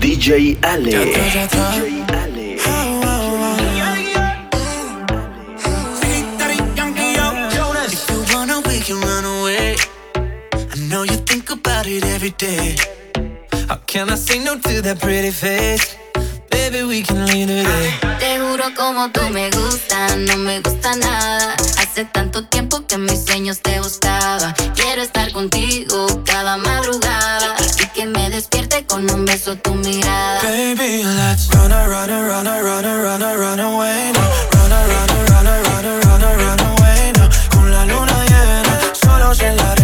DJ Ale. How can I say no to that pretty face? Baby, we can leave. Te juro como tú me gustas, no me gusta nada. Hace tanto tiempo que mis sueños te buscaba. Quiero estar contigo despierte con un beso tu mirada. Baby, let's run, a, run, a, run, a, run, run, run away now. Run, run, run, run, run, run away now. Con la luna llena, solos en la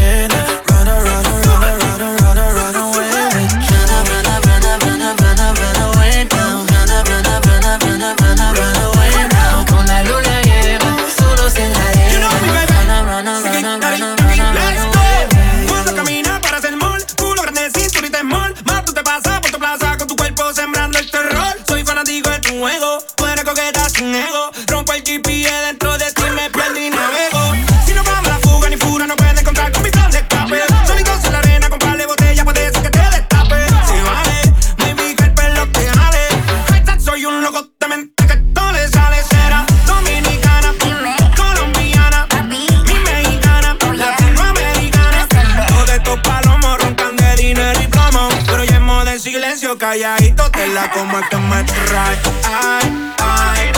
como que me trae. Ay, ay.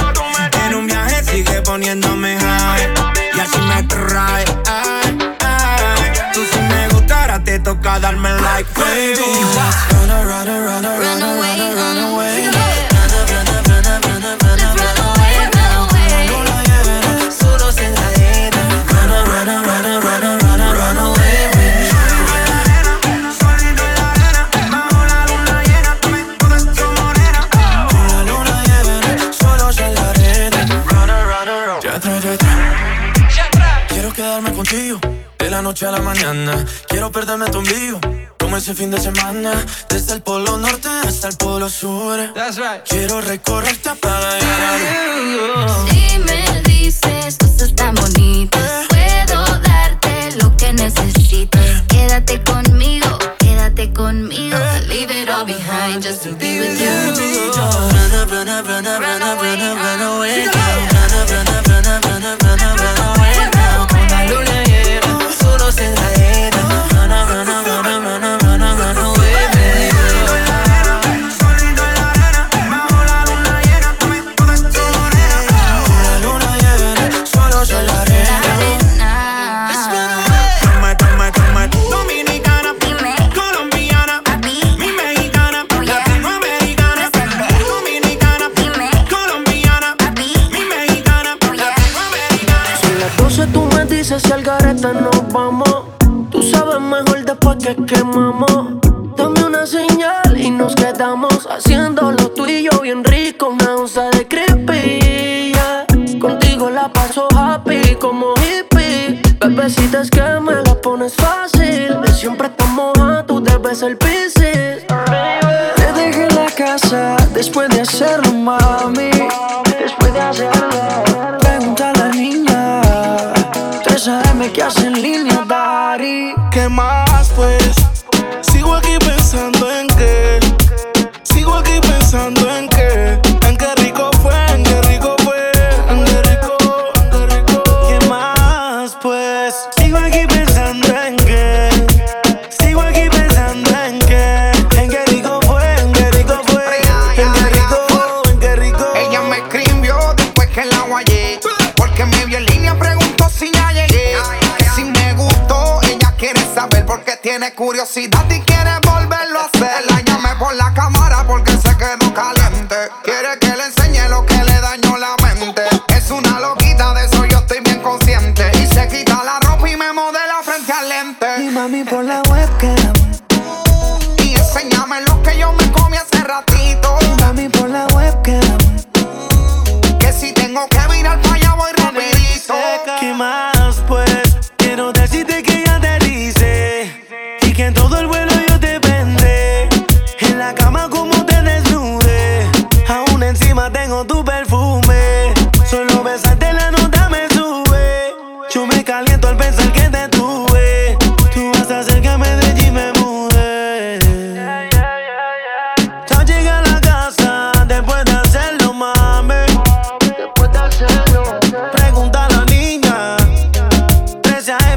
En un viaje sigue poniéndome high. Y así me trae. Ay, ay. Tú si me gustara te toca darme like, baby. fin de semana. Desde el polo norte hasta el polo sur. That's right. Quiero recorrerte para llegar Si me dices cosas tan bonitas. Eh. Puedo darte lo que necesites. Quédate conmigo, quédate conmigo. Eh. Leave it all behind just to be with you.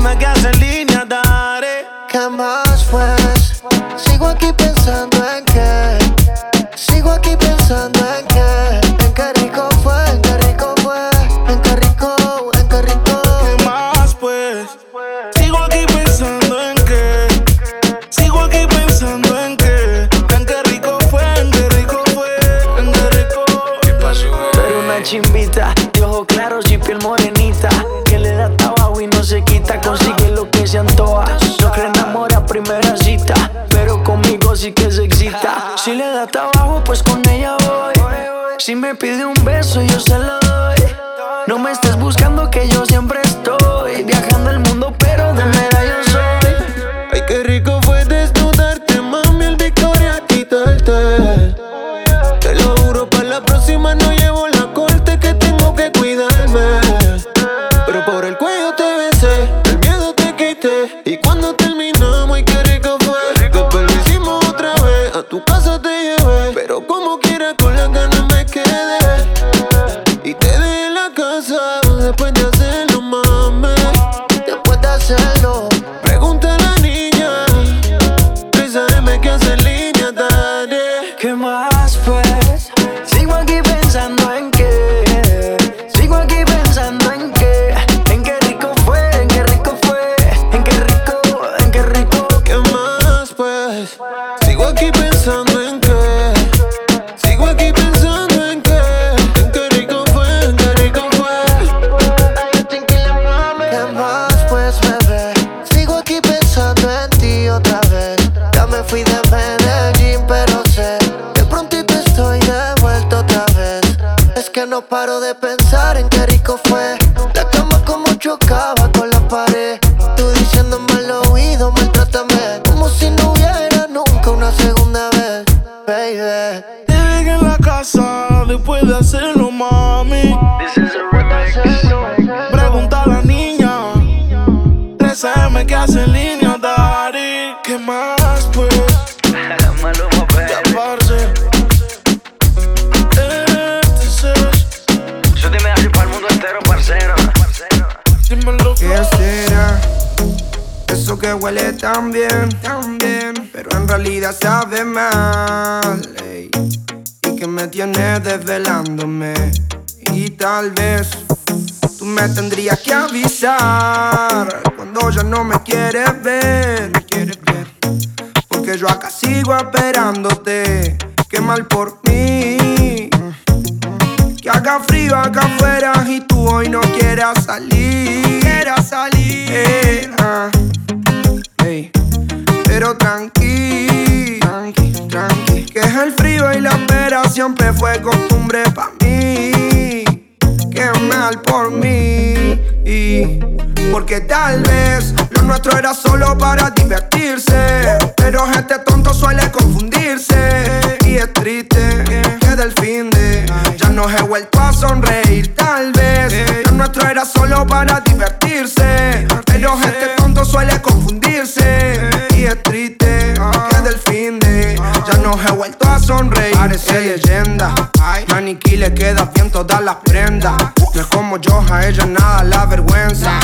my guys the. me pide un beso, y yo se lo vida sabe mal ey, y que me tienes desvelándome. Y tal vez tú me tendrías que avisar cuando ya no me quieres ver. Me quieres ver. Porque yo acá sigo esperándote. Qué mal por mí. Que haga frío acá afuera y tú hoy no quieras salir. No quieras salir. Eh, ah, hey. Pero tranquilo tranqui. Que es el frío y la pera siempre fue costumbre para mí. Qué mal por mí. Porque tal vez lo nuestro era solo para divertirse. Pero gente tonto suele confundirse. Y es triste que del fin de ya no he vuelto a sonreír. Tal vez lo nuestro era solo para divertirse. Pero gente tonto suele confundirse. Y es triste vuelto sonreír. Parece leyenda. Maniquí le queda bien todas las prendas. Uh. No es como yo, a ella nada la vergüenza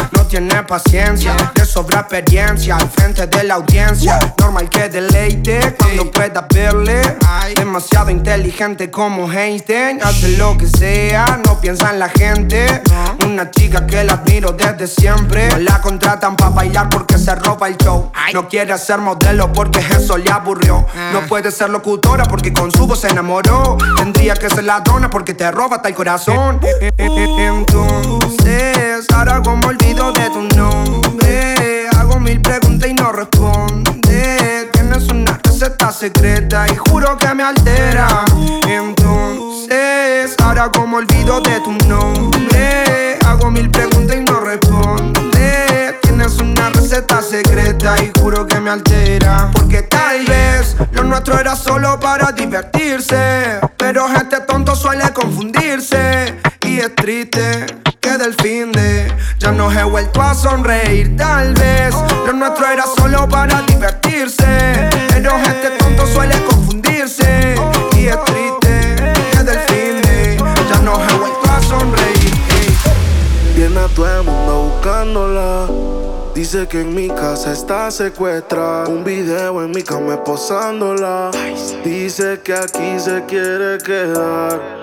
paciencia, de sobra experiencia al frente de la audiencia. Normal que deleite cuando pueda verle. Demasiado inteligente como Einstein, hace lo que sea, no piensa en la gente. Una chica que la admiro desde siempre. la contratan para bailar porque se roba el show. No quiere ser modelo porque eso le aburrió. No puede ser locutora porque con su voz se enamoró. Tendría que ser la dona porque te roba hasta el corazón. Entonces, ahora como olvido de tu nombre. Hago mil preguntas y no responde. Tienes una receta secreta y juro que me altera. Entonces, ahora como olvido de tu nombre. Hago mil preguntas y no responde. Tienes una receta secreta y juro que me altera. Porque tal vez lo nuestro era solo para divertirse. Pero este tonto suele confundirse. Es triste que del fin de ya no he vuelto a sonreír. Tal vez lo nuestro era solo para divertirse. Pero este tonto suele confundirse. Y es triste que del fin de ya no he vuelto a sonreír. Viene a todo el mundo buscándola. Dice que en mi casa está secuestrada. Un video en mi cama posándola. Dice que aquí se quiere quedar.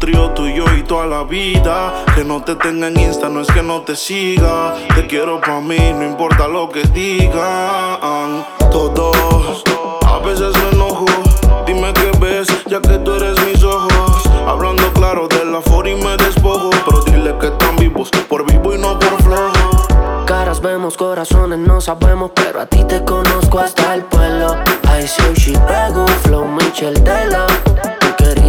trío tú y y toda la vida. Que no te tenga en Insta, no es que no te siga. Te quiero pa' mí, no importa lo que digan. Todos, a veces me enojo. Dime qué ves, ya que tú eres mis ojos. Hablando claro de la for y me despojo. Pero dile que están vivos, por vivo y no por flojo. Caras vemos, corazones no sabemos, pero a ti te conozco hasta el pueblo. I see she pego, flow Michel Dela.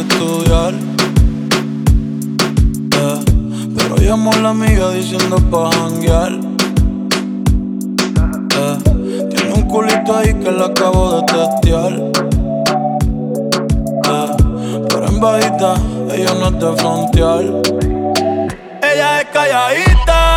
estudiar. Eh, pero llamó la amiga diciendo pa' janguear. Eh, tiene un culito ahí que la acabo de testear. Eh, pero en bajita, ella no es de frontear. Ella es calladita,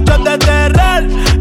Noches de terror.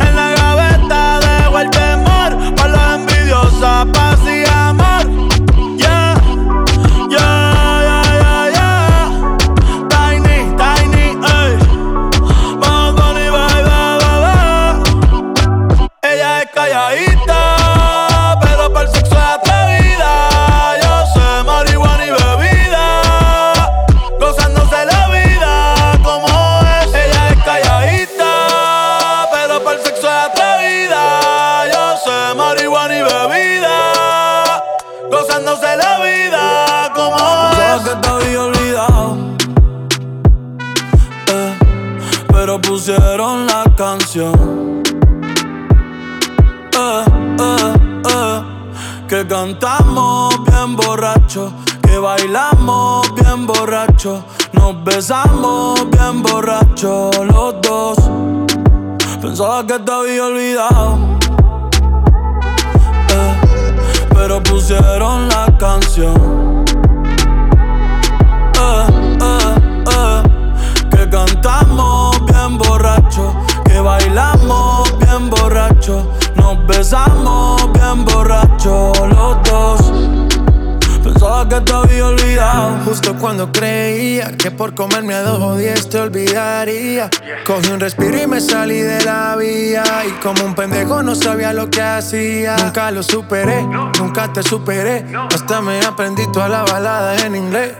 Como un pendejo no sabía lo que hacía. Nunca lo superé, nunca te superé. Hasta me aprendí toda la balada en inglés.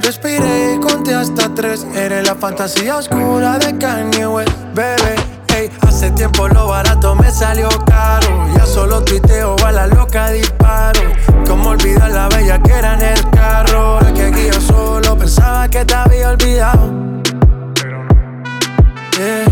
Respiré y conté hasta tres. Eres la fantasía oscura de Kanye West, bebé. Ey, hace tiempo lo barato me salió caro. Ya solo tuiteo a la loca disparo. Como olvidar la bella que era en el carro. La que aquí yo solo pensaba que te había olvidado. Yeah,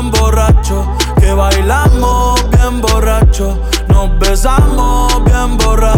bien borracho, que bailamos bien borracho, nos besamos bien borracho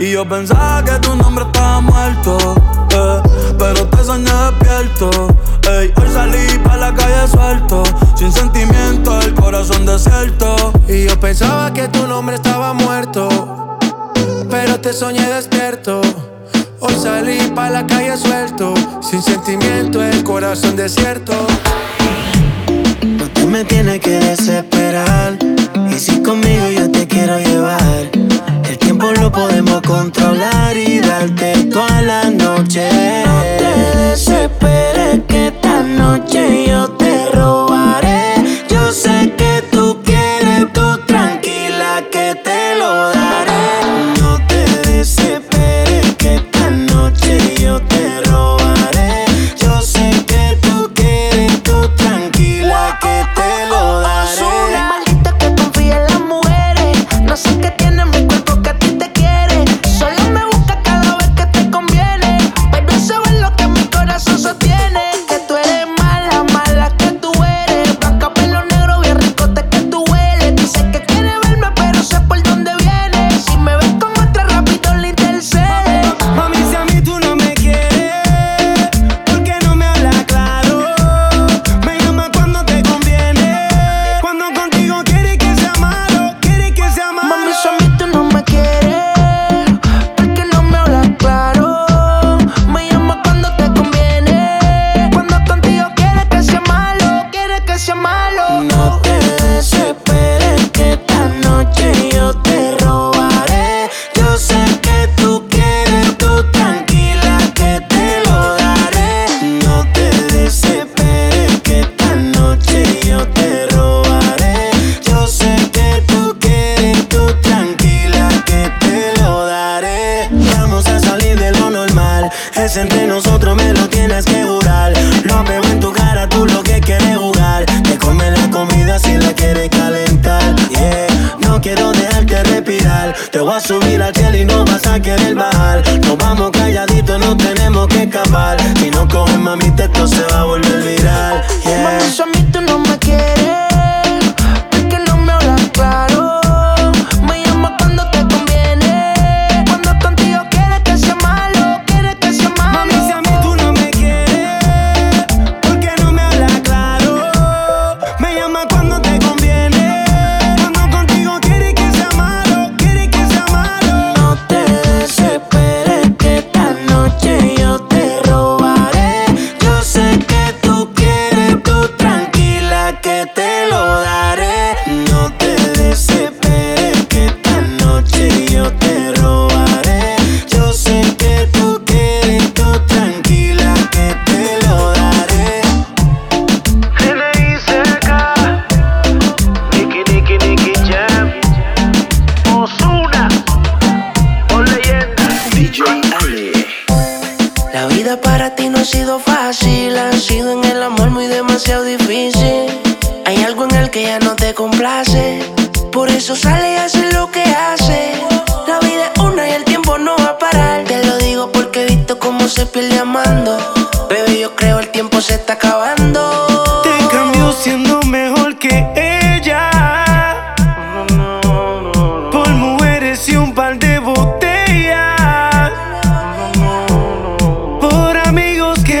Y yo pensaba que tu nombre estaba muerto, eh, pero te soñé despierto. Ey, hoy salí pa' la calle suelto, sin sentimiento, el corazón desierto. Y yo pensaba que tu nombre estaba muerto, pero te soñé despierto. Hoy salí pa' la calle suelto, sin sentimiento, el corazón desierto. No te me tienes que desesperar. Y si conmigo yo te quiero llevar, lo podemos controlar y darte toda la noche. No te desesperes que esta noche yo te robaré. Yo sé que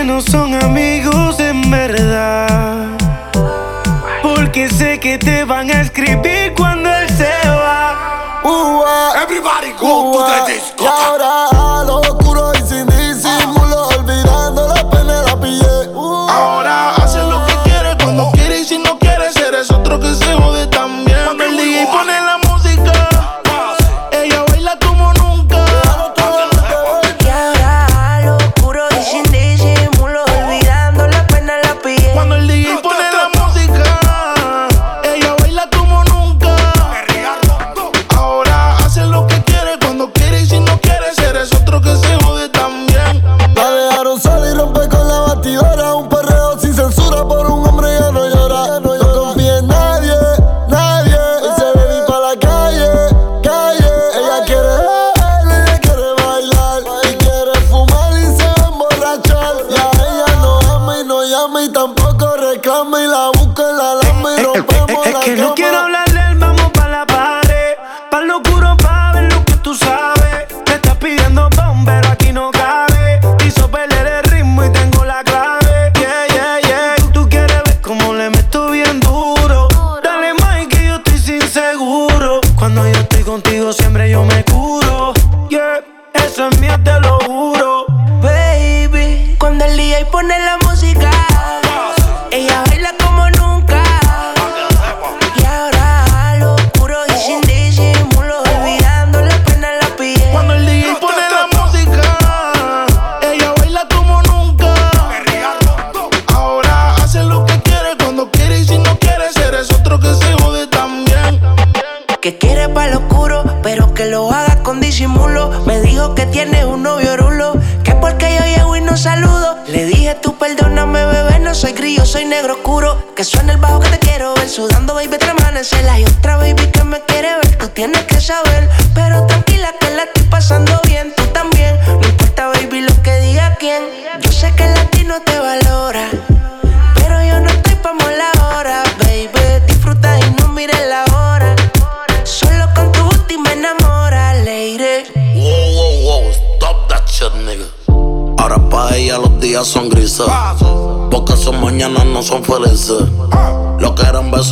no son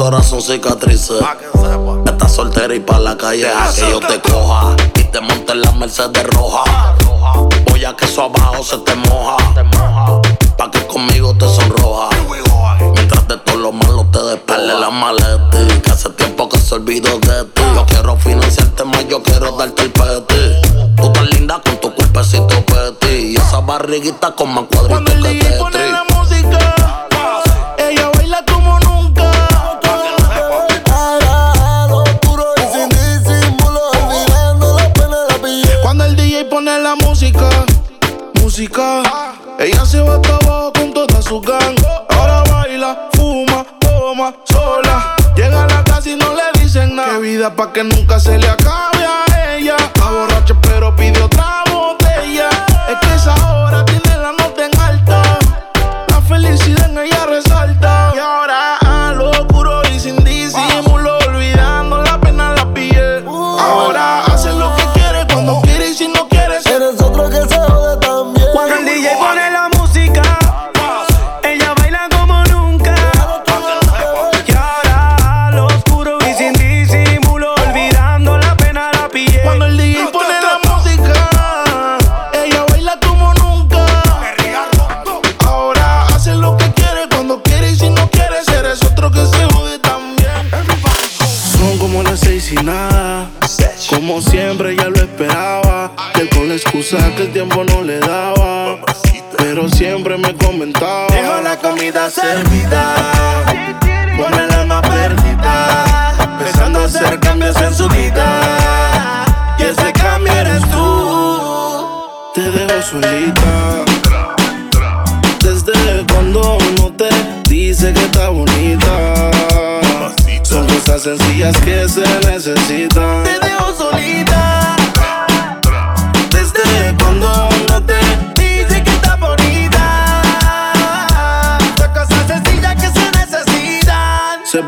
ahora son cicatrices. Estás soltera y pa' la calle a que yo te coja. Y te monte en la Mercedes roja. Voy a que eso abajo se te moja. Pa' que conmigo te sonroja. Mientras de todo lo malo te despele la maleta. Que hace tiempo que se olvidó de ti. Yo quiero financiarte más, yo quiero darte el peti. Tú tan linda con tu cuerpecito peti. Y esa barriguita con más cuadritos que te pa' que nunca se le acabe servida. Con el alma perdida. Empezando a hacer cambios en su vida. Y ese cambio eres tú. Te dejo solita. Desde cuando no te dice que está bonita. Son cosas sencillas que se necesitan.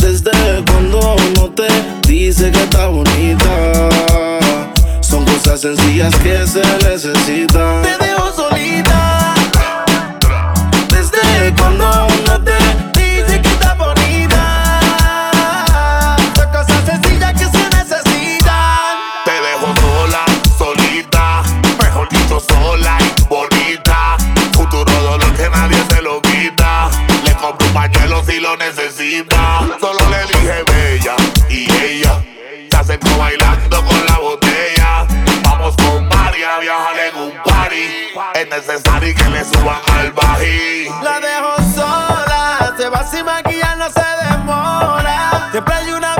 Desde cuando no te dice que está bonita. Son cosas sencillas que se necesitan. Te dejo solita. Desde cuando no te dice que está bonita. Son cosas sencillas que se necesitan. Te dejo sola, solita, mejor dicho sola pañuelo si lo necesita. Solo le dije bella y ella se acercó bailando con la botella. Vamos con Mari a viajar en un party. Es necesario que le suban al bají. La dejo sola, se va sin maquillar, no se demora. Siempre hay una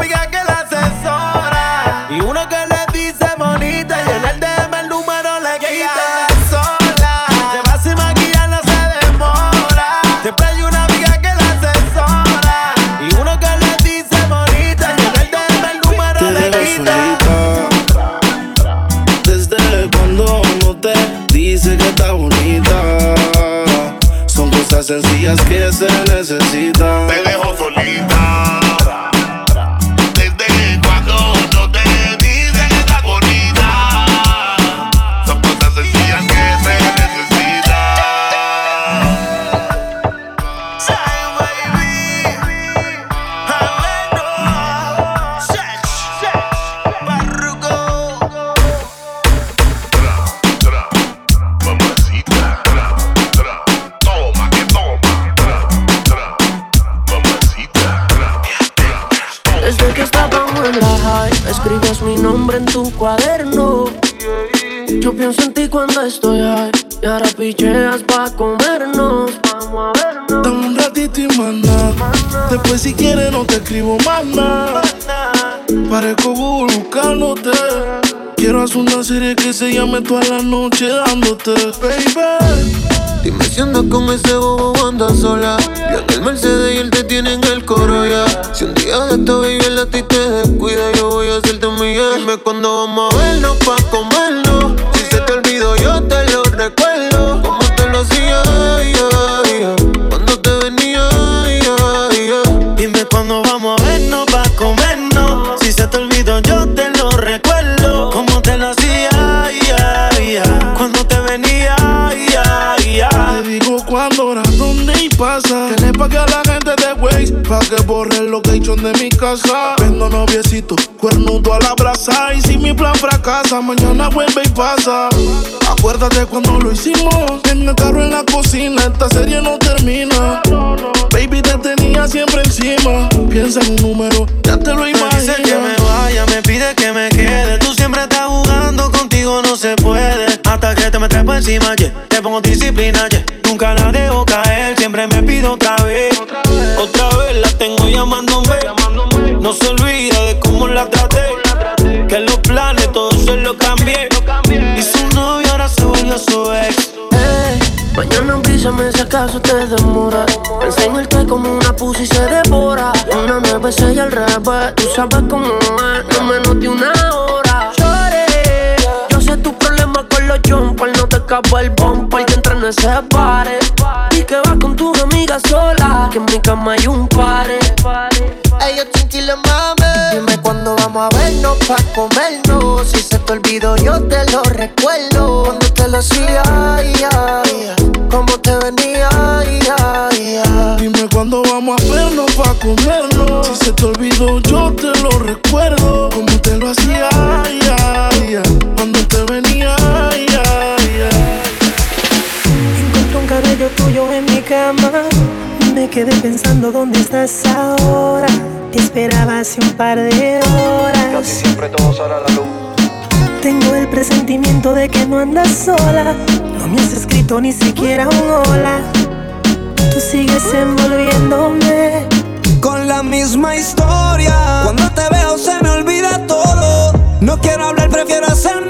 sencillas que se necesitan. Te dejo solita. Nombre en tu cuaderno. Yo pienso en ti cuando estoy high. Y ahora picheas pa' comernos. Vamos a vernos. Dame un ratito y mana. Después si quieres no te escribo más nada. Parezco buscándote. Quiero hacer una serie que se llame toda la noche dándote, baby. Dime si andas con ese bobo o andas sola. Yo en el Mercedes y él te tiene en el coro ya. Si un día de esta baby a ti te descuida, yo voy a hacerte un millón. Dime cuándo vamos a vernos pa' comernos. Pa' que borre el location de mi casa. Vendo noviecito, cuernudo a la brasa. Y si mi plan fracasa, mañana vuelve y pasa. Acuérdate cuando lo hicimos. En el carro en la cocina, esta serie no termina. Baby, te tenía siempre encima. Piensa en un número, ya te lo imaginas. Dice que me vaya, me pide que me quede. Tú siempre estás jugando, contigo no se puede. Hasta que te me trepo encima, yeah. Te pongo disciplina, yeah. Nunca la dejo caer, siempre me pido otra vez. Otra vez la tengo llamándome. No se olvida de cómo la traté. Que los planes todos se los cambié. Y su novio ahora se volvió su ex. Mañana avísame si acaso te demora. Me que como una pussy se devora. Una nueve, seis al revés. Tú sabes cómo es, no menos de una hora. Chore, yo sé tu problema con los jumpers. No te escapa el bumper que entra en ese pare. Y que vas con tus amigas sola. En mi cama hay un pare. Ey, yo tranquilo, mami. Dime cuándo vamos a vernos pa' comernos. Si se te olvidó, yo te lo recuerdo. Cuando te lo hacía, ay, ay, Cómo te venía, ay, ay, ay. Dime cuándo vamos a vernos pa' comernos. Si se te olvidó, yo te lo recuerdo. Como te lo hacía, ay, quedé pensando dónde estás ahora. Te esperaba hace un par de horas. siempre todo sale a la luz. Tengo el presentimiento de que no andas sola. No me has escrito ni siquiera un hola. Tú sigues envolviéndome. Con la misma historia. Cuando te veo se me olvida todo. No quiero hablar, prefiero hacerme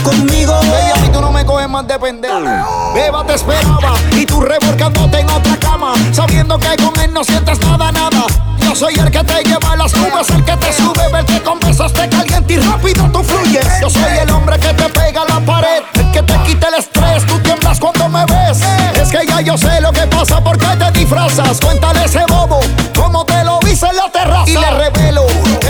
Conmigo. Baby, a mí tú no me coges más de pendejo. Beba te esperaba y tú revolcándote en otra cama. Sabiendo que con él no sientes nada, nada. Yo soy el que te lleva a las nubes, el que te sube, el que con besos te y rápido tú fluyes. Yo soy el hombre que te pega a la pared, el que te quita el estrés, tú tiemblas cuando me ves. Es que ya yo sé lo que pasa, porque te disfrazas. Cuéntale ese bobo,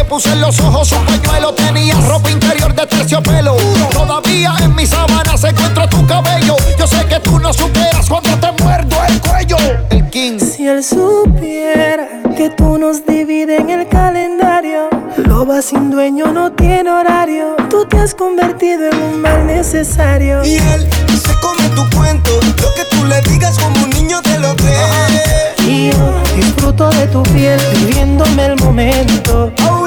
puse en los ojos un pañuelo, tenías ropa interior de terciopelo. Todavía en mi sábana se encuentra tu cabello. Yo sé que tú no superas cuando te muerdo el cuello. El king. Si él supiera que tú nos divides en el calendario, loba sin dueño no tiene horario. Tú te has convertido en un mal necesario. Y él se come tu cuento. Lo que tú le digas como un niño te lo cree. Y yo disfruto de tu piel, viviéndome el momento. Aullando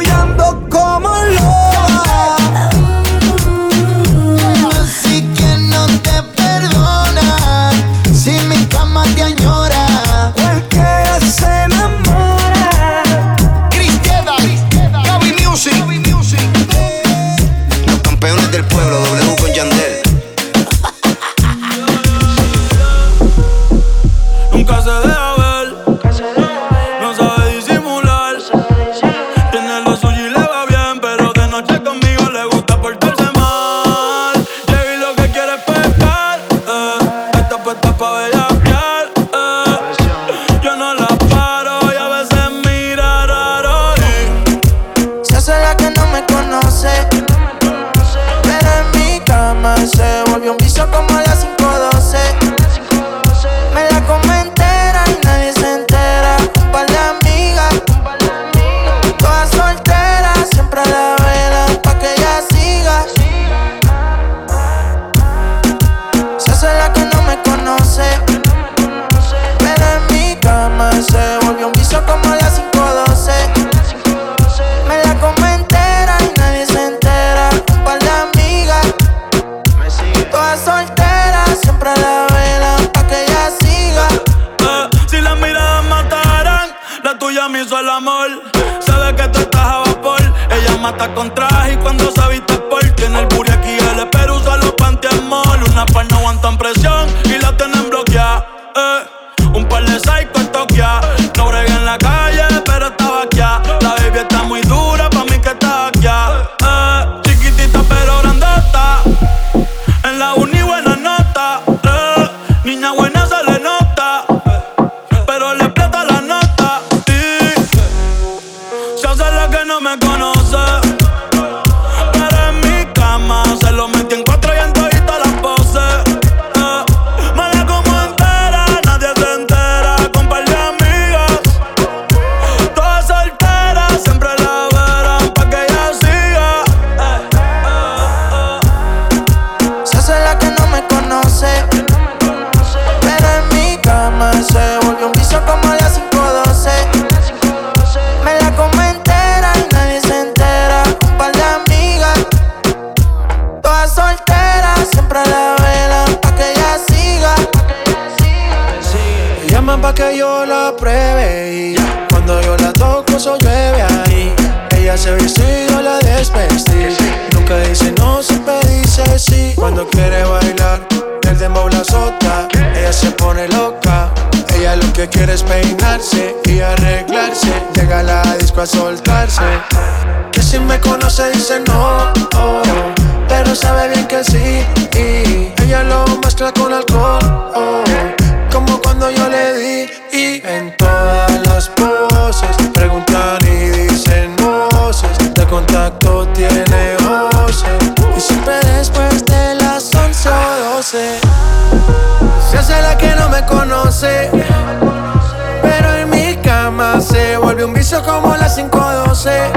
cuando quiere bailar, el dembow la sota. Ella se pone loca, ella lo que quiere es peinarse y arreglarse. Llega a la disco a soltarse. Que si me conoce dice no, pero sabe bien que sí hace. Se hace la que no me conoce. Pero en mi cama se vuelve un vicio como las 512.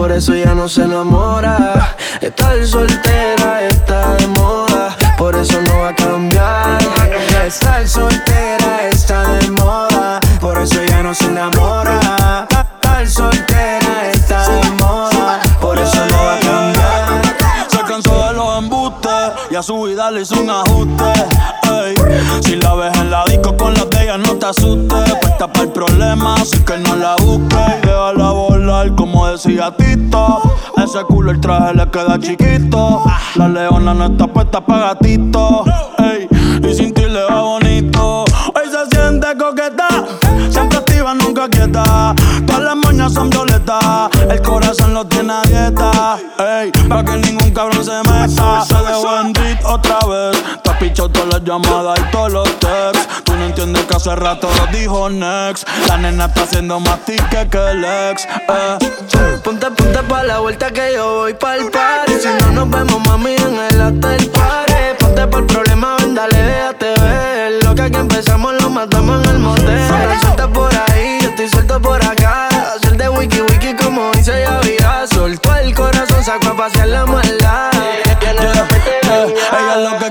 por eso ya no se enamora. Estar soltera está de moda, por eso no va a cambiar. Estar soltera está de moda, por eso ya no se enamora. Estar soltera está de moda, por eso no va a cambiar. Se cansó de los embustes y a su vida le hizo un ajuste. Ey. Si la ves en la disco con las de ella, no te asustes. Puesta para el problema, así que no la busques como decía Tito. Ese culo el traje le queda chiquito. La leona no está puesta para gatito. Ey. Y sin ti le va bonito. Hoy se siente coqueta, siempre activa, nunca quieta. Todas las moñas son violetas, el corazón lo tiene a dieta. Ey, pa' que ningún cabrón se meta. Se dejó otra vez. Te has pichado todas las llamadas y todos los texts. Tú no entiendes que hace rato lo dijo Next. La nena está haciendo más tique que el ex. Eh. Ponte, ponte pa' la vuelta que yo voy pa'l party. Si no nos vemos, mami, en el hotel party. Ponte por el problema, ven, dale, déjate ver. Lo que aquí empezamos lo matamos en el motel. Suelta por ahí, yo estoy suelto por acá. Hacer de wiki wiki como dice ya vida. Soltó el corazón, sacó a pasear la maldad.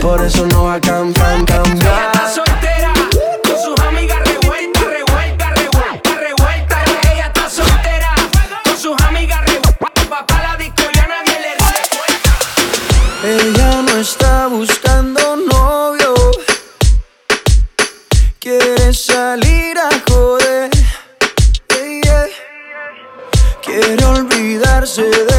por eso no va a cambiar, cambiar. Está soltera, con sus amigas revuelta, revuelta, revuelta, revuelta. Ella está soltera, con sus amigas revuelta. Va pa' la disco y a nadie le Ella no está buscando novio, quiere salir a joder. Yeah, yeah. Quiere olvidarse de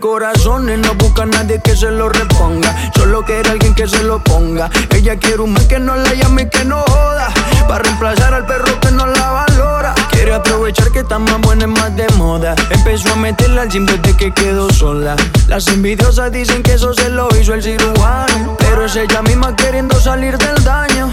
Y no busca a nadie que se lo reponga. Solo quiere alguien que se lo ponga. Ella quiere un man que no la llame y que no joda. Para reemplazar al perro que no la valora. Quiere aprovechar que está más buena y más de moda. Empezó a meterla al gym desde que quedó sola. Las envidiosas dicen que eso se lo hizo el cirujano. Pero es ella misma queriendo salir del daño.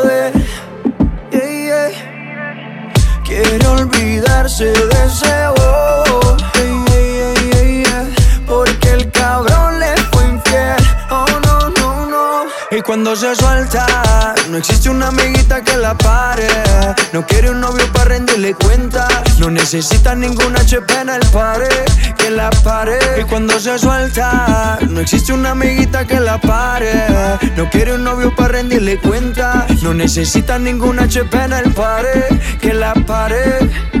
olvidarse de yeah. Porque el cabrón le fue infiel, oh no, no, no. Y cuando se suelta, no existe una amiguita que la pare. No quiere un novio para rendirle cuenta. No necesita ningún HP en el pare que la pare. Y cuando se suelta, no existe una amiguita que la pare. No quiere un novio para rendirle cuenta. No necesita ningún HP en el pare que la pare.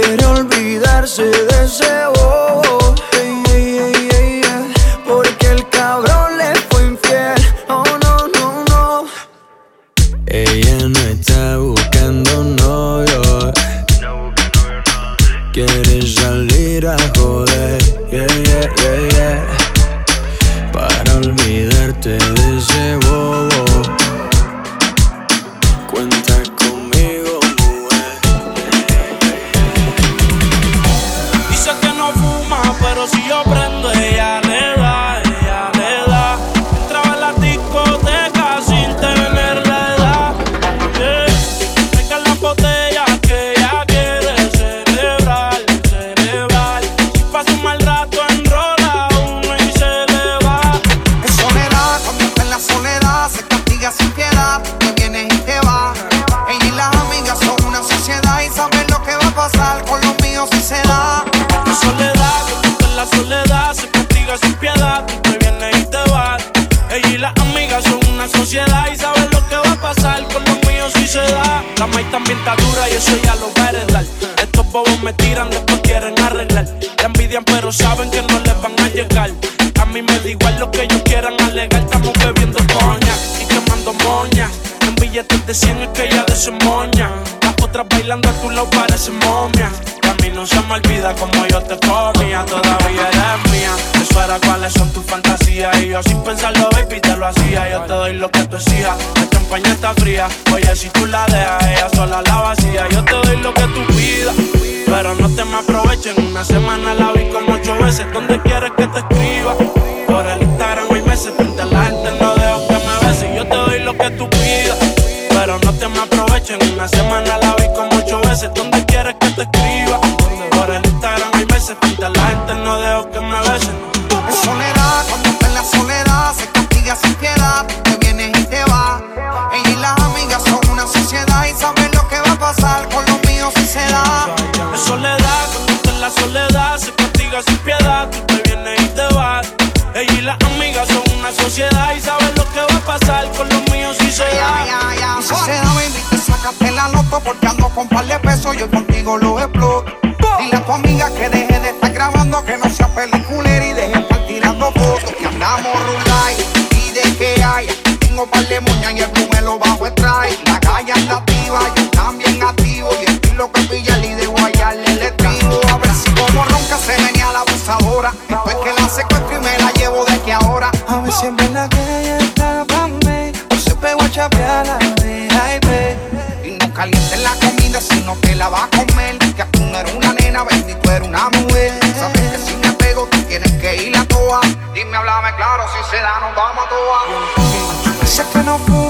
Quiere olvidarse de ese bobo, yeah, yeah, yeah, yeah. Porque el cabrón le fue infiel, oh no, no, no. Ella no está buscando novio, quiere salir a joder, yeah, yeah, yeah, yeah. Para olvidarte de ese bobo. Semana no fuma,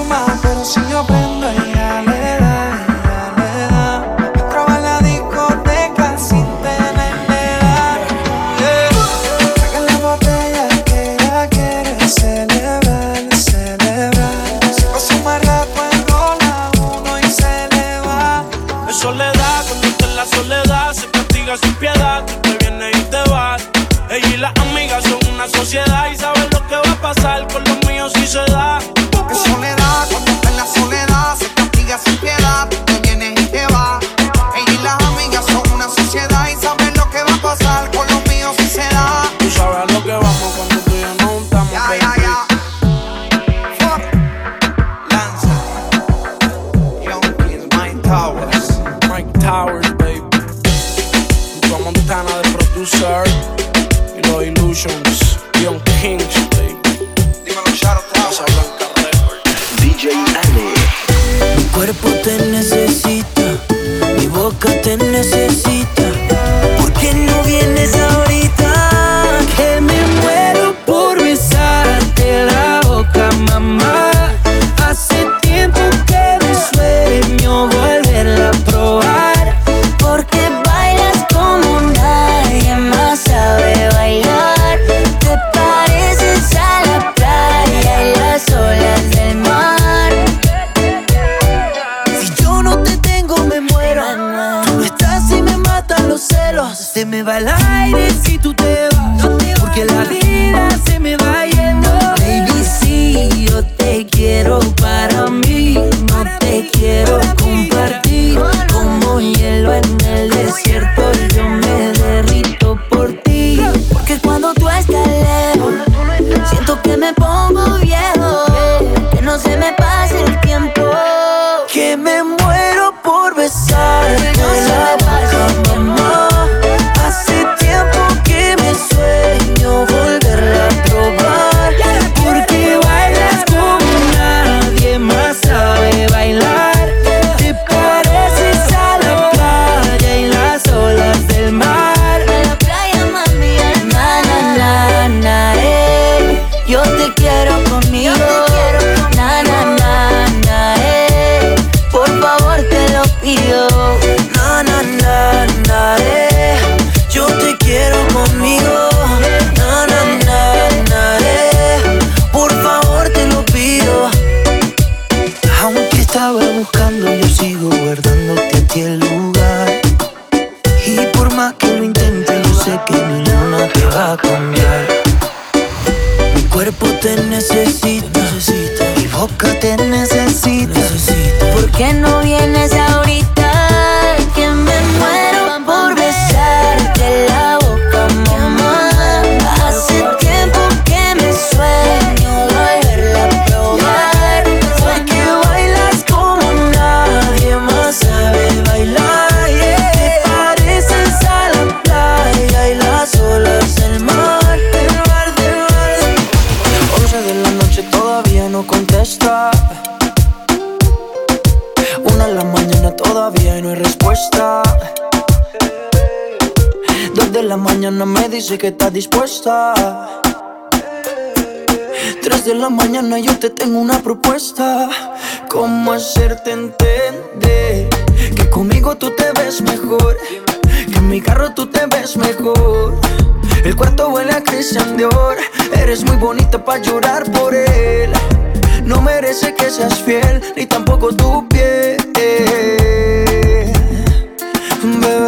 Tres de la mañana yo te tengo una propuesta. ¿Cómo hacerte entender que conmigo tú te ves mejor? Que en mi carro tú te ves mejor. El cuarto huele a Christian Dior. Eres muy bonita para llorar por él. No merece que seas fiel, ni tampoco tu piel. Bebé,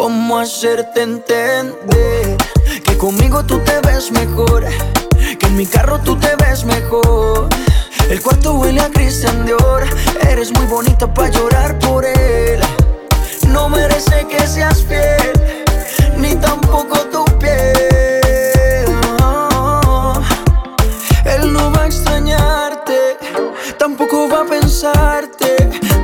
¿cómo hacerte entender? Que conmigo tú te ves mejor. Que en mi carro tú te ves mejor. El cuarto huele a Christian Dior. Eres muy bonita para llorar por él. No merece que seas fiel, ni tampoco tu piel. Él no va a extrañarte, tampoco va a pensarte.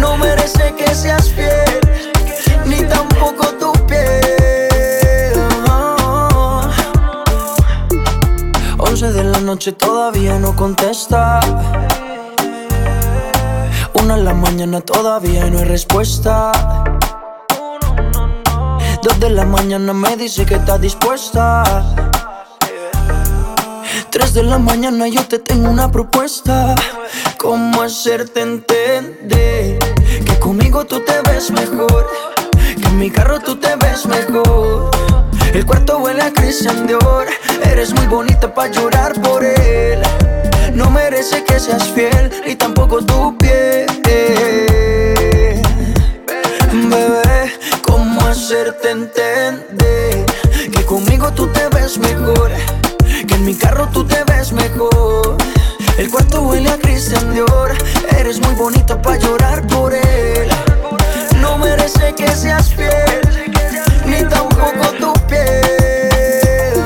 No merece que seas fiel, ni tampoco tu piel. 11 de la noche todavía no contesta. Una en la mañana todavía no hay respuesta. Dos de la mañana me dice que está dispuesta. Tres de la mañana yo te tengo una propuesta. ¿Cómo hacerte entender? Que conmigo tú te ves mejor. Que en mi carro tú te ves mejor. El cuarto huele a Christian Dior. Eres muy bonita para llorar por él. No merece que seas fiel, ni tampoco tu piel. Bebé, ¿cómo hacerte entender? Que conmigo tú te ves mejor. En mi carro tú te ves mejor. El cuarto huele a Christian Dior. Eres muy bonita para llorar por él. No merece que seas fiel, ni tampoco tu piel.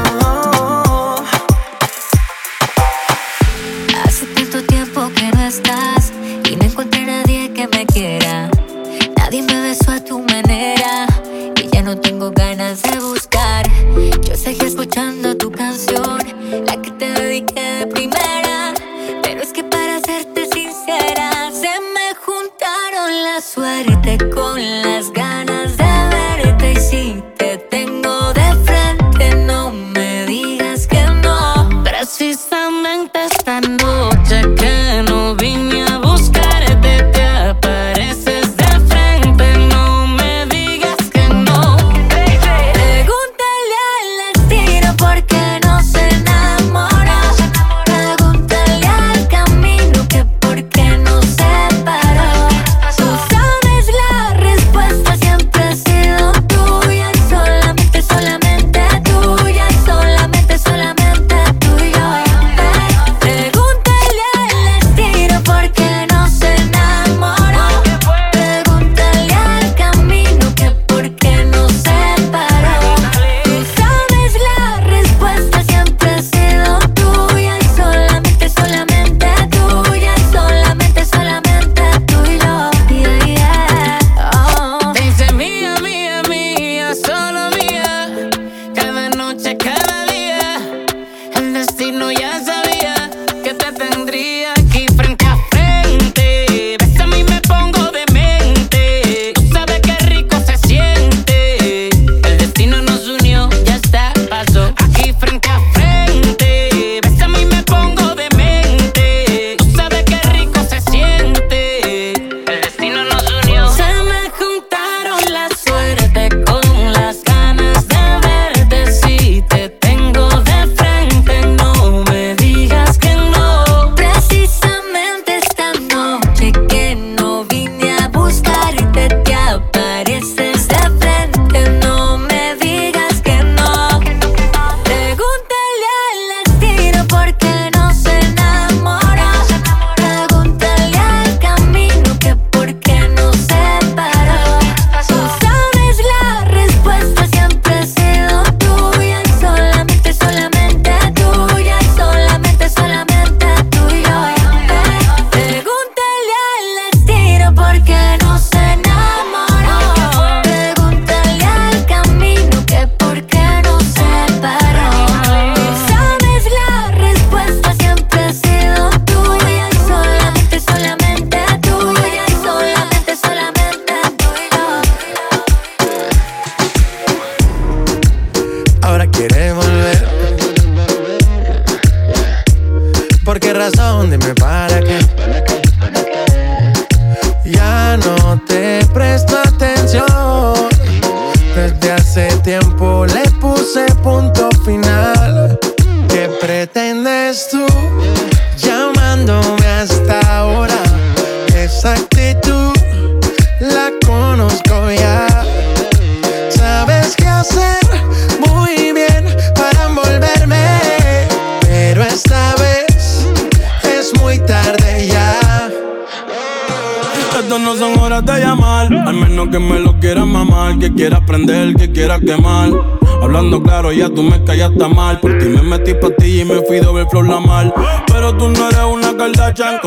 Hace tanto tiempo que no estás y no encontré nadie que me quiera. Nadie me besó a tu manera y ya no tengo ganas de buscar.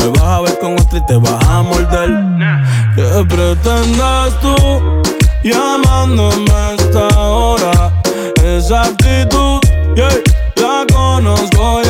Me vas a ver con otra y te vas a morder. ¿Qué pretendes tú llamándome a esta hora? Esa actitud, yeah, la conozco ya.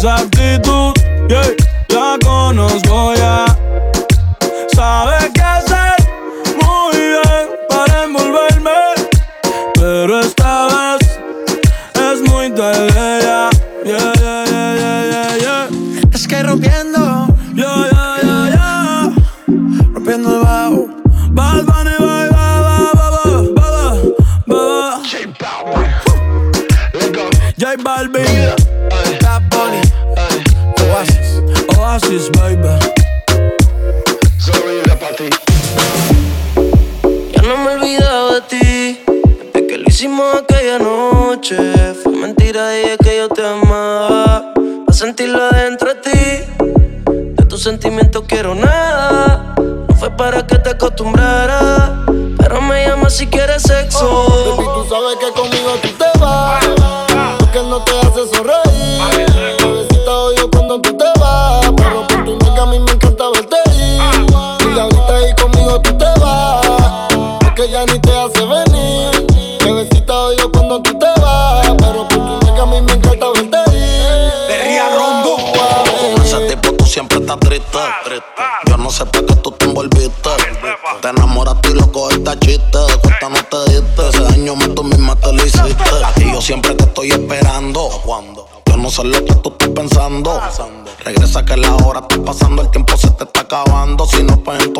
Esa actitud, yeah, la conozco ya. Sabes qué hacer muy bien para envolverme, pero esta vez es muy tarde ya. Yeah, yeah, yeah, yeah, yeah, yeah. Es que rompiendo, Yeah, yeah, yeah, yeah. rompiendo el bajo. Bad Bunny, bye, bye, bye, bye, bye, bye, bye. J Balvin, Baby. Ya no me he olvidado de ti. Desde que lo hicimos aquella noche. Fue mentira, dije que yo te amaba. A sentirlo adentro de ti. De tus sentimientos quiero nada. No fue para que te acostumbrara. Pero me llama si quieres sexo. Baby, tú sabes que conmigo tú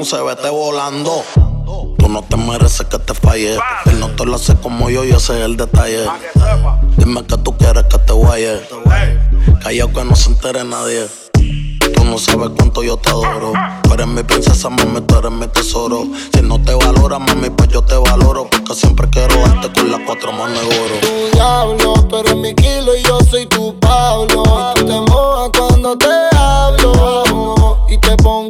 entonces vete volando. Tú no te mereces que te falle. Él no te lo hace como yo y ese es el detalle. Dime que tú quieres que te guaye. Callao que no se entere nadie. Tú no sabes cuánto yo te adoro. Tú eres mi princesa, mami, tú eres mi tesoro. Si no te valora, mami, pues yo te valoro. Porque siempre quiero darte con las cuatro manos de oro. tu diablo, tú eres mi kilo y yo soy tu Pablo. Y tú te mojas cuando te hablo y te pongo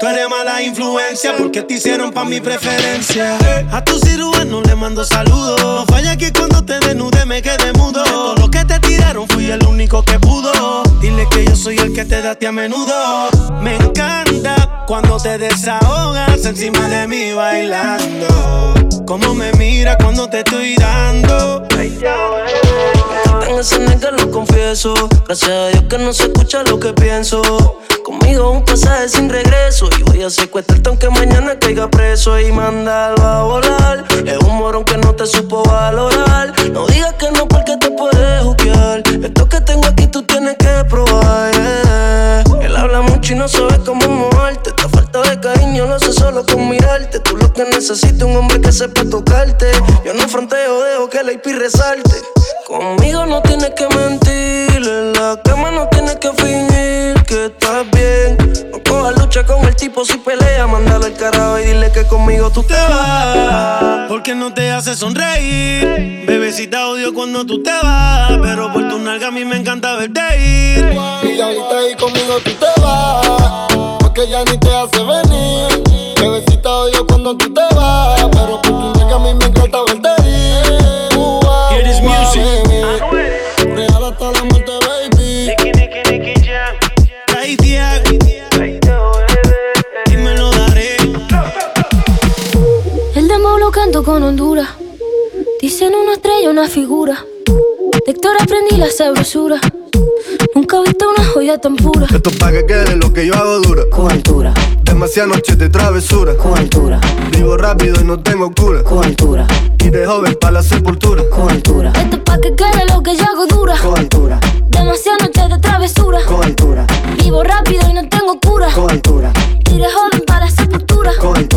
Tú eres mala influencia porque te hicieron pa' mi preferencia. A tu cirujano le mando saludos. No falla que cuando te desnude me quede mudo. De todo lo que te tiraron fui el único que pudo. Dile que yo soy el que te date a menudo. Me encanta cuando te desahogas encima de mí bailando. Como me mira cuando te estoy dando. En ese nigga lo confieso. Gracias a Dios que no se escucha lo que pienso. Un pasaje sin regreso. Y voy a secuestrarte aunque mañana caiga preso. Y mandarlo a volar. Es un morón que no te supo valorar. No digas que no porque te puedes juzgar. Esto que tengo aquí tú tienes que probar. yeah. Él habla mucho y no sabe cómo moverte. Esta falta de cariño lo hace solo con mirarte. Tú lo que necesitas un hombre que sepa tocarte. Yo no fronteo, dejo que la IP resalte. Conmigo no tienes que mentir, lucha con el tipo si pelea, mándalo al carajo y dile que conmigo tú te vas. Porque no te hace sonreír Bebecita odio cuando tú te vas Pero por tu nalga a mí me encanta verte ir Y ahorita ahí conmigo tú te vas. Porque ya ni te hace venir. Una figura. De Héctor aprendí la sabrosura. Nunca he visto una joya tan pura. Esto pa' que quede lo que yo hago dura. Con altura, Demasiadas noches de travesura. con altura, Vivo rápido y no tengo cura. con altura, Y de joven pa' la sepultura. con altura, Esto es pa' que quede lo que yo hago dura. con altura, Demasiadas noches de travesura. con altura, Vivo rápido y no tengo cura. con altura, Y de joven para la sepultura. con altura.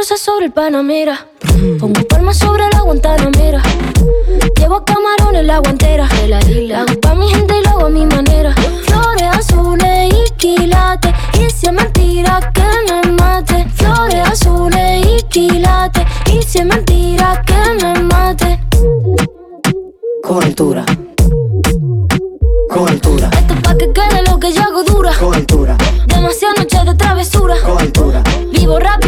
Rosas sobre el Panamera. Pongo palmas sobre la Guantanamera. Llevo camarones la guantera. De la isla. Hago pa' mi gente y lo hago a mi manera. Flores azules y quilates. Y si es mentira que me mate. Flores azules y quilates. Y si es mentira que me mate. Con altura, con altura, Esto es pa' que quede lo que yo hago dura. con altura, Demasiadas noches de travesura. con altura, Vivo rápido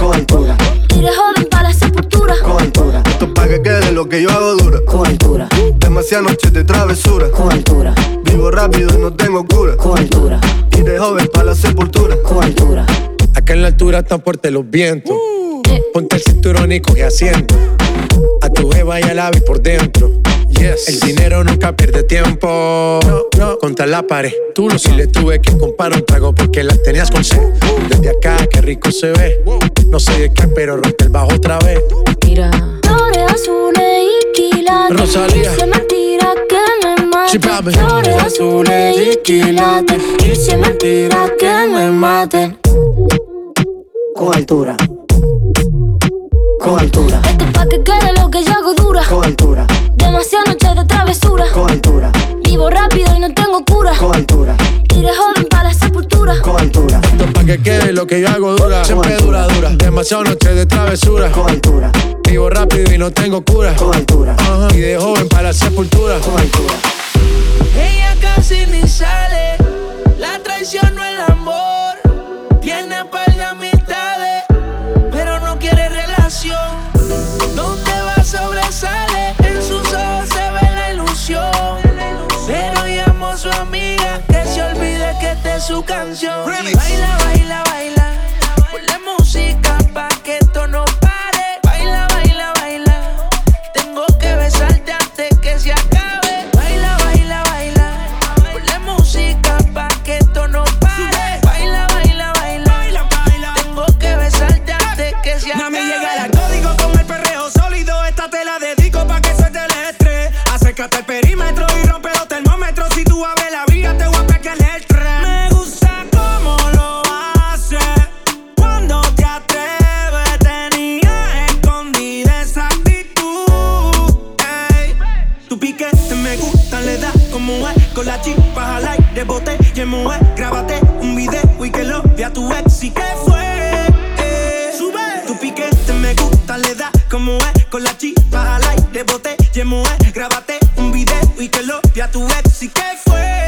Y de joven para la sepultura. con altura, Esto pa' que quede lo que yo hago dura. con altura, Demasiadas noches de travesura. con altura, Vivo rápido y no tengo cura. con altura, Y de joven pa' la sepultura. con altura. Acá en la altura están fuertes los vientos. Ponte el cinturón y coge asiento. A tu jeva y al ave por dentro. Yes. El dinero nunca pierde tiempo. No, no. Contra la pared. Tú no si le tuve que comprar un trago porque las tenías con sed. Desde acá, qué rico se ve. No sé de qué, pero rompe el bajo otra vez. Mira. Flores azules y quilates. Rosalía. Es mentira que me mate. Flores azules y quilates. Y si es mentira que me maten. Con altura, con altura, Esto es pa' que quede lo que yo hago dura. con altura, Demasiadas noches de travesura. con altura, Vivo rápido y no tengo cura. con altura, Y de joven con altura, Esto pa' que quede lo que yo hago dura. Siempre dura, dura. Demasiado noche de travesura. con altura, Vivo rápido y no tengo cura. con altura. Y de joven para la sepultura. con altura. Ella casi ni sale, la traición no el amor. Tiene par de su canción. Baila, baila, baila, Grábate un video y que lo vea tu ex. ¿Y qué fue?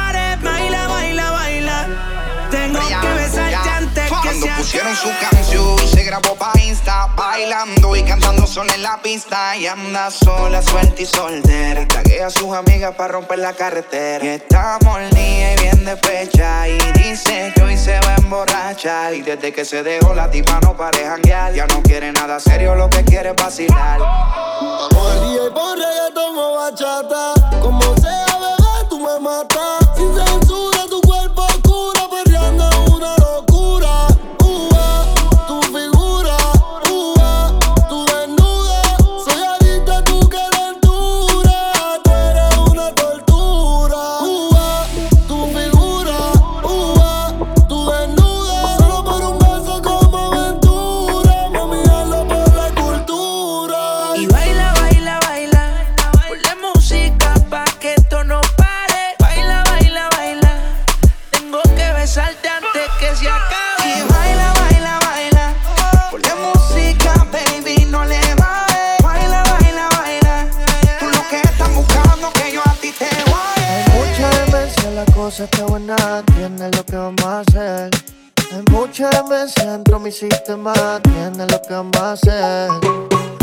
Pusieron su canción, se grabó pa' Insta, bailando y cantando sola en la pista. Y anda sola, suelta y soltera. Y a sus amigas para romper la carretera. Y está molida y bien despecha. Y dice que hoy se va a emborrachar. Y desde que se dejó la tipa no pare janguear. Ya no quiere nada serio, lo que quiere es vacilar. Vamos y pon reggaetón o bachata. Como sea, bebé, tú me matas. Sin censura, tu cosa está buena, tienes lo que vamos a hacer. Hay muchas veces entro mi sistema, tienes lo que vamos a hacer.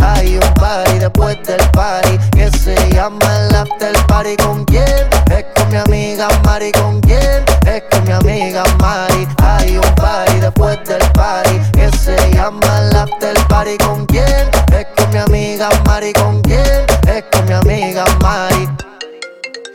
Hay un party después del party que se llama el after party. ¿Con quién? Es con mi amiga Mari. ¿Con quién? Es con mi amiga Mari. Hay un party después del party que se llama el after party. ¿Con quién? Es con mi amiga Mari. ¿Con quién? Es con mi amiga Mari.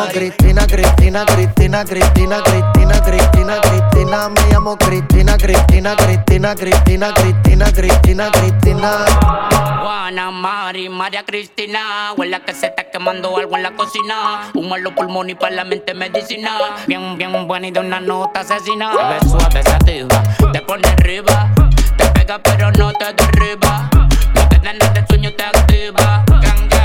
llamo Cristina, Cristina, Cristina, Cristina, Cristina, Cristina, Cristina. Me llamo Cristina, Cristina, Cristina, Cristina, Cristina, Cristina, Cristina. Juana, Mari, María Cristina. Huele que se está quemando algo en la cocina. Humo en los pulmones y para la mente medicina. Bien, bien buena y de una nota asesina. Te ves suave, sativa, te pone arriba. Te pega pero no te derriba. No te dan nada de sueño, te activa. Eh, ganga,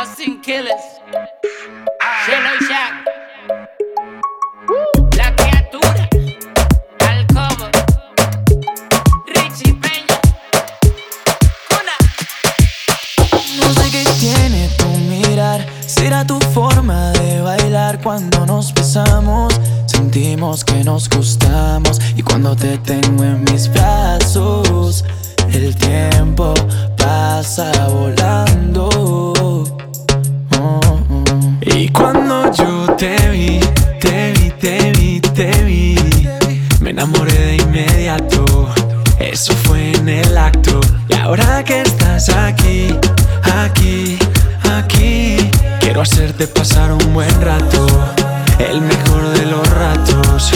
Justin Killers, Shelo y Richie Peña, No sé qué tiene tu mirar, será tu forma de bailar cuando nos besamos. Sentimos que nos gustamos y cuando te tengo en mis brazos, el tiempo pasa volando. Y cuando yo te vi, te vi, te vi, te vi, me enamoré de inmediato. Eso fue en el acto. Y ahora que estás aquí, aquí, aquí, quiero hacerte pasar un buen rato, el mejor de los ratos.